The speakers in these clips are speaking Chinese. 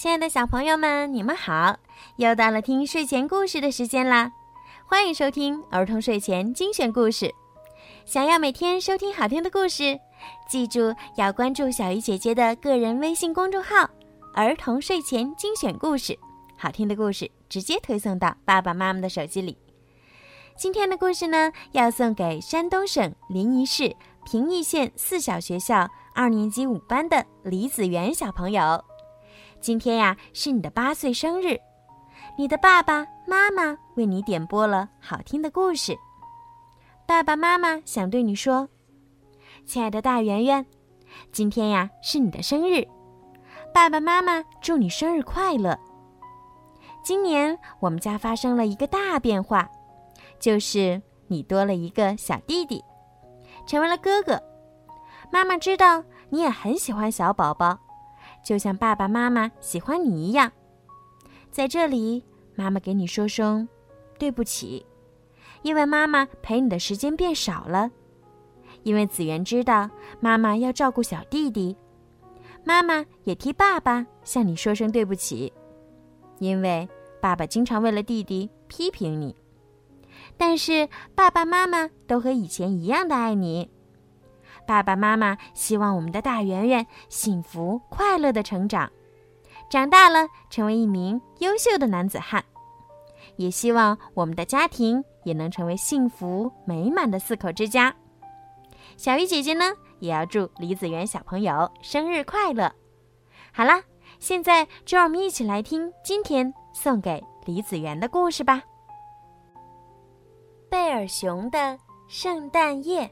亲爱的小朋友们，你们好！又到了听睡前故事的时间啦，欢迎收听儿童睡前精选故事。想要每天收听好听的故事，记住要关注小鱼姐姐的个人微信公众号“儿童睡前精选故事”，好听的故事直接推送到爸爸妈妈的手机里。今天的故事呢，要送给山东省临沂市平邑县四小学校二年级五班的李子源小朋友。今天呀，是你的八岁生日，你的爸爸妈妈为你点播了好听的故事。爸爸妈妈想对你说，亲爱的大圆圆，今天呀是你的生日，爸爸妈妈祝你生日快乐。今年我们家发生了一个大变化，就是你多了一个小弟弟，成为了哥哥。妈妈知道你也很喜欢小宝宝。就像爸爸妈妈喜欢你一样，在这里，妈妈给你说声对不起，因为妈妈陪你的时间变少了。因为子源知道妈妈要照顾小弟弟，妈妈也替爸爸向你说声对不起，因为爸爸经常为了弟弟批评你。但是爸爸妈妈都和以前一样的爱你。爸爸妈妈希望我们的大圆圆幸福快乐的成长，长大了成为一名优秀的男子汉，也希望我们的家庭也能成为幸福美满的四口之家。小鱼姐姐呢，也要祝李子源小朋友生日快乐。好啦，现在就让我们一起来听今天送给李子源的故事吧。贝尔熊的圣诞夜。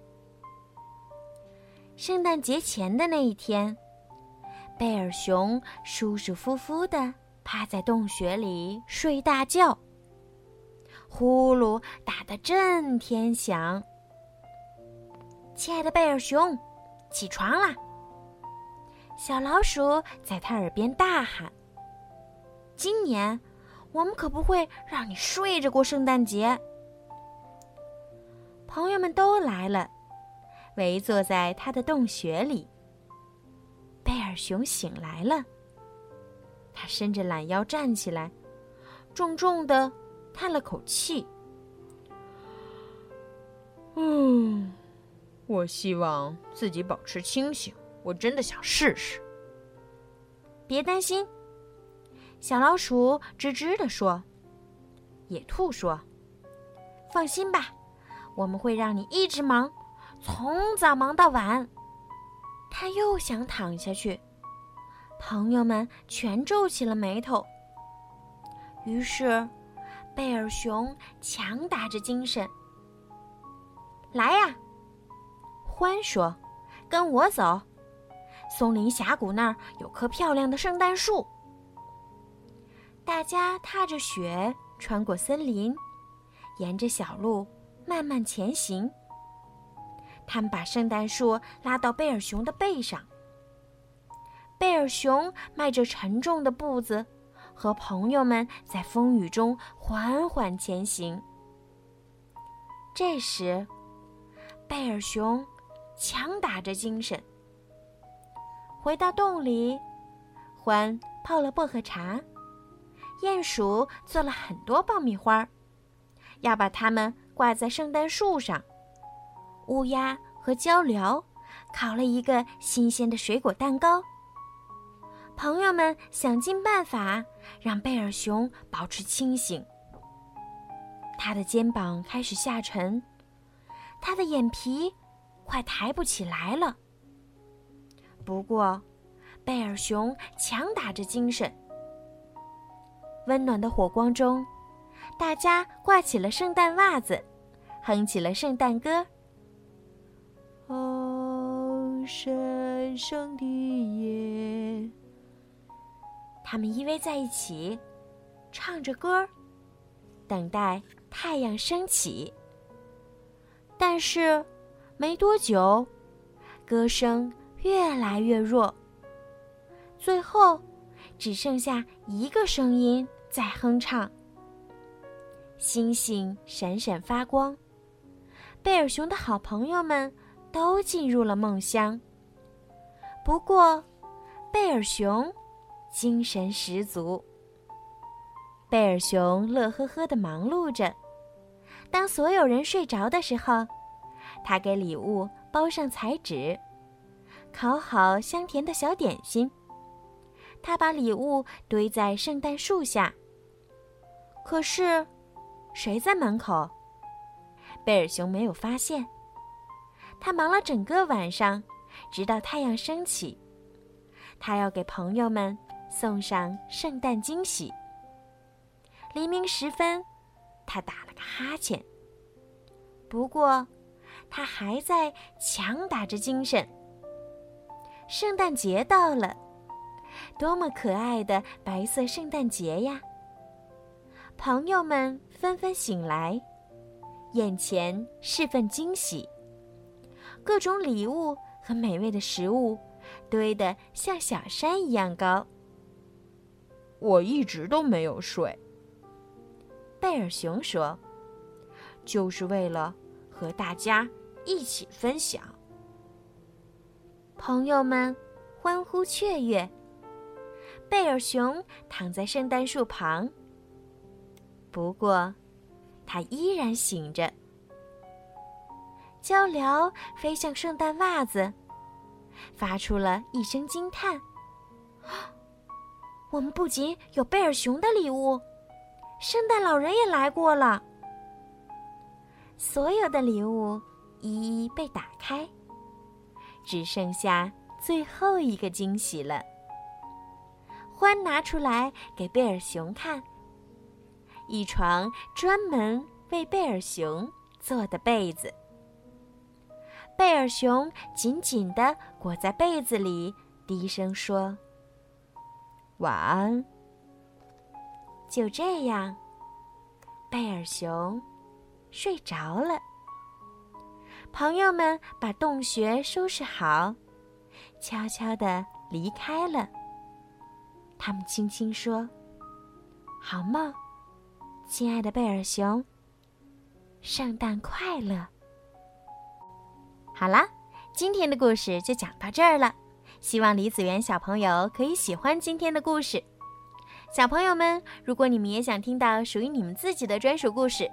圣诞节前的那一天，贝尔熊舒舒服服地趴在洞穴里睡大觉，呼噜打得震天响。亲爱的贝尔熊，起床啦！小老鼠在他耳边大喊：“今年我们可不会让你睡着过圣诞节。”朋友们都来了。围坐在他的洞穴里。贝尔熊醒来了，他伸着懒腰站起来，重重的叹了口气：“嗯，我希望自己保持清醒，我真的想试试。”别担心，小老鼠吱吱地说。野兔说：“放心吧，我们会让你一直忙。”从早忙到晚，他又想躺下去。朋友们全皱起了眉头。于是，贝尔熊强打着精神：“来呀！”欢说：“跟我走，松林峡谷那儿有棵漂亮的圣诞树。”大家踏着雪，穿过森林，沿着小路慢慢前行。他们把圣诞树拉到贝尔熊的背上。贝尔熊迈着沉重的步子，和朋友们在风雨中缓缓前行。这时，贝尔熊强打着精神，回到洞里，欢泡了薄荷茶，鼹鼠做了很多爆米花，要把它们挂在圣诞树上。乌鸦和鹪鹩烤了一个新鲜的水果蛋糕。朋友们想尽办法让贝尔熊保持清醒。他的肩膀开始下沉，他的眼皮快抬不起来了。不过，贝尔熊强打着精神。温暖的火光中，大家挂起了圣诞袜子，哼起了圣诞歌。哦，神圣的夜。他们依偎在一起，唱着歌，等待太阳升起。但是，没多久，歌声越来越弱，最后只剩下一个声音在哼唱。星星闪闪发光，贝尔熊的好朋友们。都进入了梦乡。不过，贝尔熊精神十足。贝尔熊乐呵呵地忙碌着。当所有人睡着的时候，他给礼物包上彩纸，烤好香甜的小点心。他把礼物堆在圣诞树下。可是，谁在门口？贝尔熊没有发现。他忙了整个晚上，直到太阳升起。他要给朋友们送上圣诞惊喜。黎明时分，他打了个哈欠。不过，他还在强打着精神。圣诞节到了，多么可爱的白色圣诞节呀！朋友们纷纷醒来，眼前是份惊喜。各种礼物和美味的食物堆得像小山一样高。我一直都没有睡，贝尔熊说，就是为了和大家一起分享。朋友们欢呼雀跃。贝尔熊躺在圣诞树旁，不过他依然醒着。鹪鹩飞向圣诞袜子，发出了一声惊叹：“ 我们不仅有贝尔熊的礼物，圣诞老人也来过了。”所有的礼物一一被打开，只剩下最后一个惊喜了。欢拿出来给贝尔熊看，一床专门为贝尔熊做的被子。贝尔熊紧紧地裹在被子里，低声说：“晚安。”就这样，贝尔熊睡着了。朋友们把洞穴收拾好，悄悄地离开了。他们轻轻说：“好梦，亲爱的贝尔熊，圣诞快乐。”好啦，今天的故事就讲到这儿了。希望李子园小朋友可以喜欢今天的故事。小朋友们，如果你们也想听到属于你们自己的专属故事，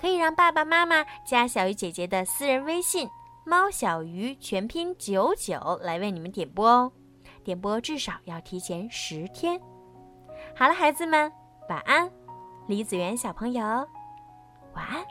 可以让爸爸妈妈加小鱼姐姐的私人微信“猫小鱼”全拼九九来为你们点播哦。点播至少要提前十天。好了，孩子们，晚安。李子园小朋友，晚安。